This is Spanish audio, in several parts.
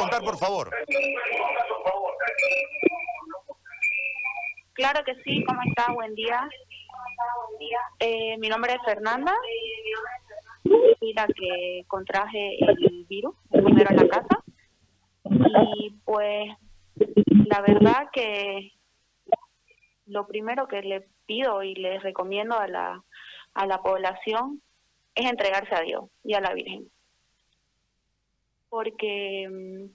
contar, por favor. Claro que sí, ¿cómo está? Buen día. Eh, mi nombre es Fernanda, y la que contraje el virus, primero en la casa. Y pues la verdad que lo primero que le pido y le recomiendo a la, a la población es entregarse a Dios y a la Virgen. Porque mm,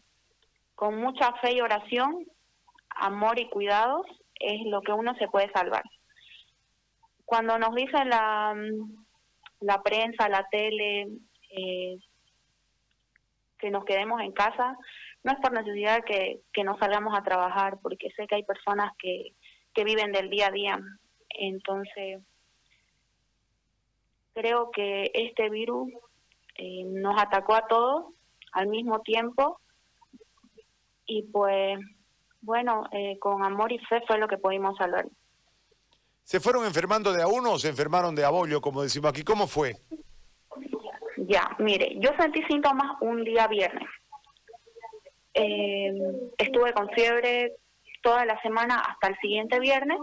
con mucha fe y oración, amor y cuidados es lo que uno se puede salvar. Cuando nos dice la, mm, la prensa, la tele, eh, que nos quedemos en casa, no es por necesidad que, que no salgamos a trabajar, porque sé que hay personas que, que viven del día a día. Entonces, creo que este virus eh, nos atacó a todos al mismo tiempo y pues bueno, eh, con amor y fe fue lo que pudimos salvar. ¿Se fueron enfermando de a uno o se enfermaron de a bollo, como decimos aquí? ¿Cómo fue? Ya, mire, yo sentí síntomas un día viernes. Eh, estuve con fiebre toda la semana hasta el siguiente viernes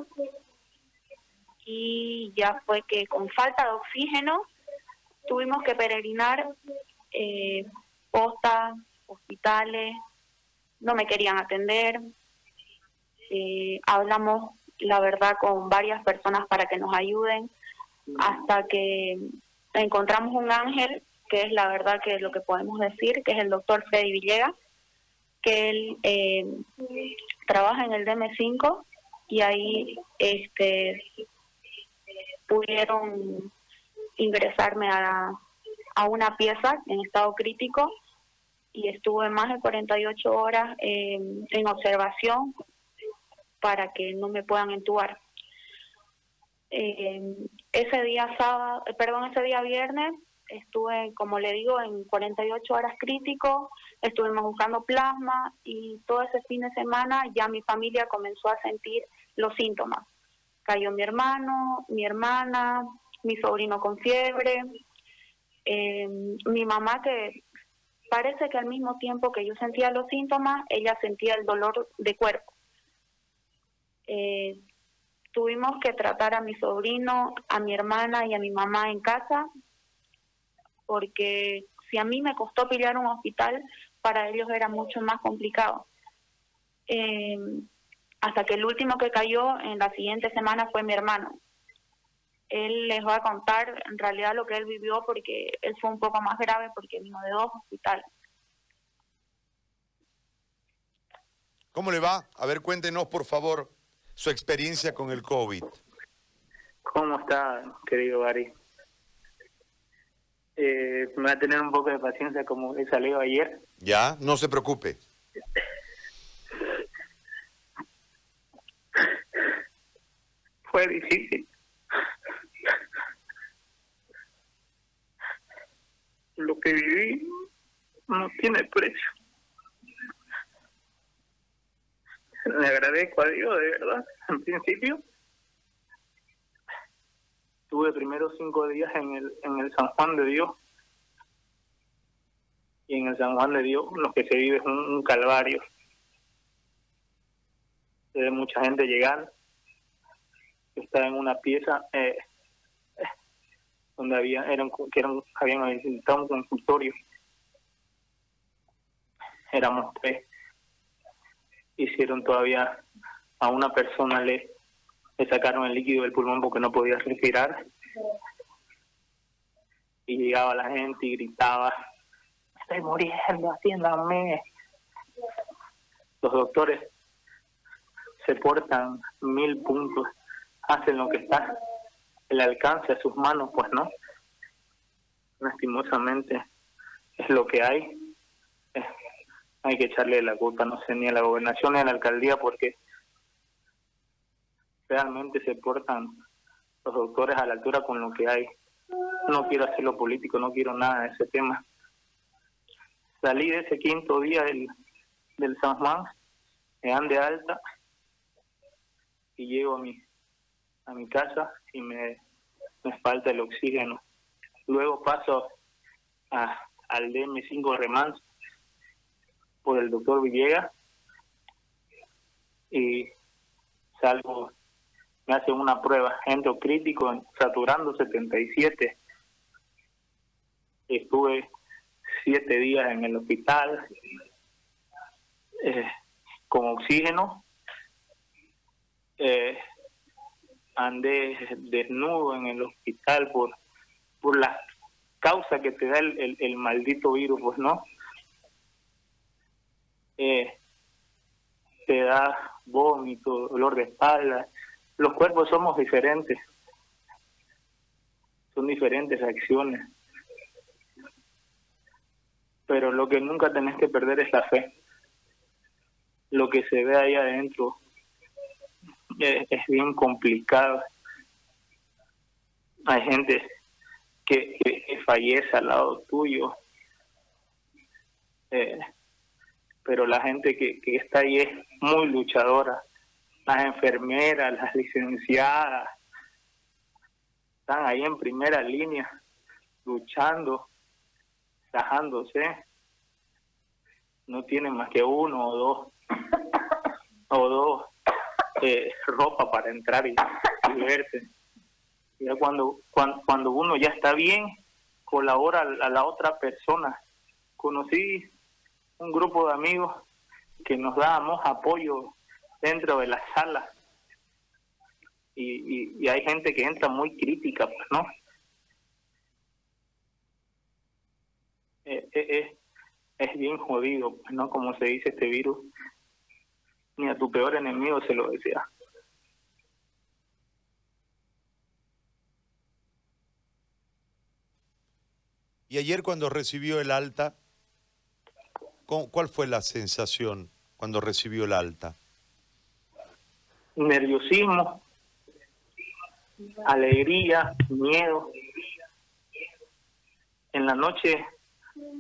y ya fue que con falta de oxígeno tuvimos que peregrinar eh, postas, hospitales, no me querían atender, eh, hablamos la verdad con varias personas para que nos ayuden hasta que encontramos un ángel que es la verdad que es lo que podemos decir, que es el doctor Freddy Villegas, que él eh, trabaja en el DM5 y ahí este pudieron ingresarme a, a una pieza en estado crítico y estuve más de 48 horas en observación para que no me puedan entubar. Eh, ese día sábado, eh, perdón, ese día viernes estuve, como le digo, en 48 horas crítico, estuvimos buscando plasma y todo ese fin de semana ya mi familia comenzó a sentir los síntomas. Cayó mi hermano, mi hermana, mi sobrino con fiebre, eh, mi mamá que parece que al mismo tiempo que yo sentía los síntomas, ella sentía el dolor de cuerpo. Eh, tuvimos que tratar a mi sobrino, a mi hermana y a mi mamá en casa, porque si a mí me costó pillar un hospital, para ellos era mucho más complicado. Eh, hasta que el último que cayó en la siguiente semana fue mi hermano. Él les va a contar en realidad lo que él vivió porque él fue un poco más grave porque vino de dos hospitales. ¿Cómo le va? A ver, cuéntenos por favor su experiencia con el COVID. ¿Cómo está, querido Gary? Eh, me va a tener un poco de paciencia como he salido ayer. Ya, no se preocupe. Fue difícil. Lo que viví no tiene precio. le agradezco a Dios, de verdad, en principio. Tuve primero cinco días en el, en el San Juan de Dios. Y en el San Juan de Dios lo que se vive es un, calvario. De mucha gente llegando. Estaba en una pieza eh, donde había, eran, que eran, habían visitado un consultorio. Éramos tres. Hicieron todavía a una persona le, le sacaron el líquido del pulmón porque no podía respirar. Y llegaba la gente y gritaba estoy muriendo atiéndame los doctores se portan mil puntos hacen lo que está el alcance a sus manos pues no lastimosamente es lo que hay hay que echarle la culpa, no sé, ni a la gobernación ni a la alcaldía, porque realmente se portan los doctores a la altura con lo que hay. No quiero hacerlo político, no quiero nada de ese tema. Salí de ese quinto día del, del San Juan, me dan alta y llego a mi, a mi casa y me, me falta el oxígeno. Luego paso a, al DM5 Remans por el doctor Villegas y salgo, me hacen una prueba endocrítico saturando 77. Estuve siete días en el hospital eh, con oxígeno. Eh, andé desnudo en el hospital por, por la causa que te da el, el, maldito virus, pues no. Eh, te da vómito, dolor de espalda. Los cuerpos somos diferentes. Son diferentes acciones pero lo que nunca tenés que perder es la fe. Lo que se ve ahí adentro es, bien complicado. Hay gente que, fallece al lado tuyo, eh, pero la gente que, que está ahí es muy luchadora. Las enfermeras, las licenciadas, están ahí en primera línea luchando no tienen más que uno o dos o dos eh, ropa para entrar y, verse. Ya cuando, cuando, cuando uno ya está bien, colabora a la otra persona. Conocí un grupo de amigos que nos dábamos apoyo dentro de la sala. Y, y, hay gente que entra muy crítica, pues, ¿no? Eh, eh, es bien jodido, ¿no? Como se dice este virus, ni a tu peor enemigo se lo desea. Y ayer cuando recibió el alta, ¿cuál fue la sensación cuando recibió el alta? Nerviosismo, alegría, miedo. En la noche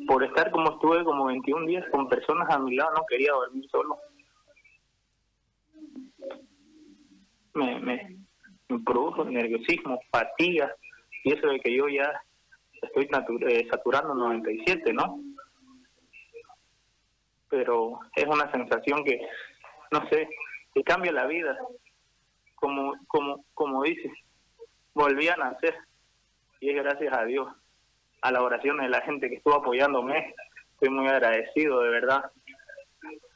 por estar como estuve como 21 días con personas a mi lado, no quería dormir solo. Me, me, produjo nerviosismo, fatiga, y eso de que yo ya estoy eh, saturando 97, ¿no? Pero es una sensación que, no sé, que cambia la vida. Como, como, como dices, volví a nacer, y es gracias a Dios a la oración de la gente que estuvo apoyándome. Estoy muy agradecido, de verdad.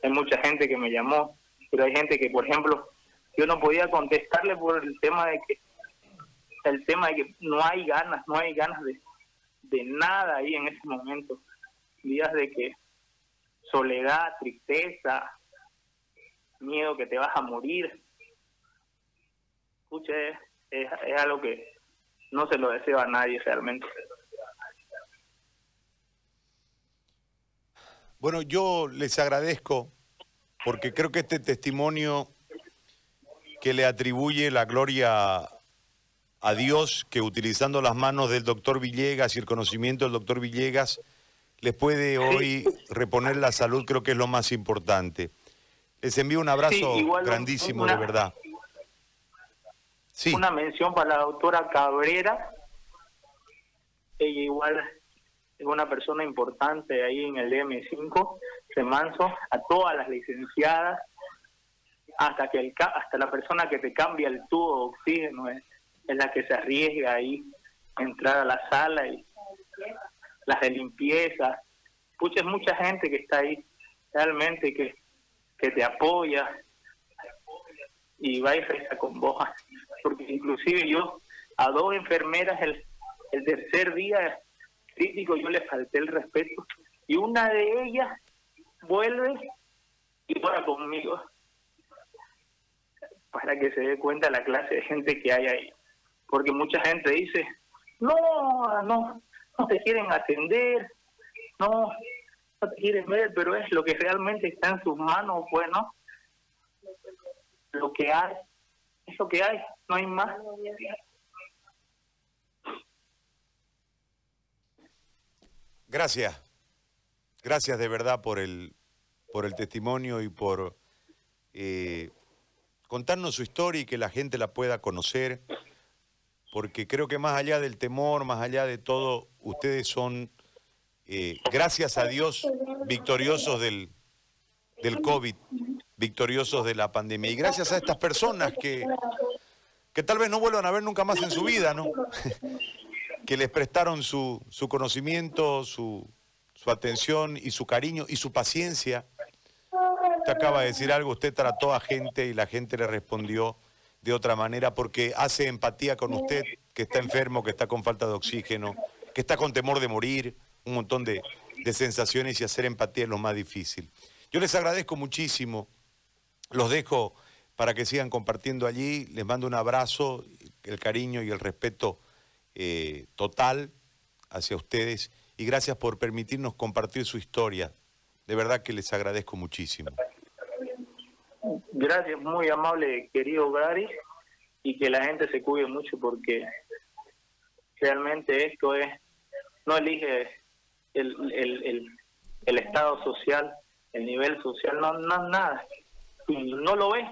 Hay mucha gente que me llamó, pero hay gente que, por ejemplo, yo no podía contestarle por el tema de que el tema de que no hay ganas, no hay ganas de, de nada ahí en ese momento. Días de que soledad, tristeza, miedo que te vas a morir. Escuche, es, es algo que no se lo deseo a nadie realmente. Bueno, yo les agradezco porque creo que este testimonio que le atribuye la gloria a Dios, que utilizando las manos del doctor Villegas y el conocimiento del doctor Villegas, les puede hoy reponer la salud, creo que es lo más importante. Les envío un abrazo grandísimo, de verdad. Sí. Una mención para la doctora Cabrera. Ella igual es una persona importante ahí en el DM5, Semanso, a todas las licenciadas, hasta que el, hasta la persona que te cambia el tubo de oxígeno es, la que se arriesga ahí a entrar a la sala y las de limpieza. Pucha, mucha gente que está ahí realmente que, que te apoya y va y reza con vos. Porque inclusive yo a dos enfermeras el, el tercer día crítico yo le falté el respeto y una de ellas vuelve y va conmigo para que se dé cuenta la clase de gente que hay ahí. Porque mucha gente dice, no, no, no te quieren atender, no, no te quieren ver, pero es lo que realmente está en sus manos, bueno, lo que hay, es lo que hay, no hay más. Gracias. Gracias de verdad por el, por el testimonio y por eh, contarnos su historia y que la gente la pueda conocer, porque creo que más allá del temor, más allá de todo, ustedes son, eh, gracias a Dios, victoriosos del, del COVID, victoriosos de la pandemia. Y gracias a estas personas que, que tal vez no vuelvan a ver nunca más en su vida, ¿no? que les prestaron su, su conocimiento, su, su atención y su cariño y su paciencia. Acaba de decir algo, usted trató a gente y la gente le respondió de otra manera porque hace empatía con usted, que está enfermo, que está con falta de oxígeno, que está con temor de morir, un montón de, de sensaciones y hacer empatía es lo más difícil. Yo les agradezco muchísimo, los dejo para que sigan compartiendo allí, les mando un abrazo, el cariño y el respeto eh, total hacia ustedes y gracias por permitirnos compartir su historia. De verdad que les agradezco muchísimo. Gracias, muy amable, querido Gary, y que la gente se cuide mucho porque realmente esto es, no elige el, el, el, estado social, el nivel social, no, no nada. No lo ves,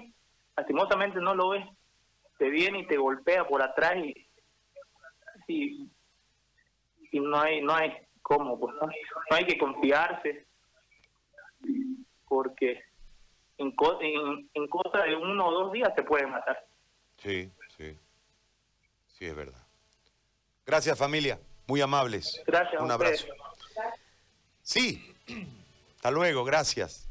lastimosamente no lo ves. Te viene y te golpea por atrás y, y, no hay no hay cómo, pues no, hay que confiarse porque en, en, en cosa de uno o dos días te puede matar. Sí, sí, sí es verdad. Gracias familia, muy amables. Gracias. Un abrazo. Sí, hasta luego, gracias.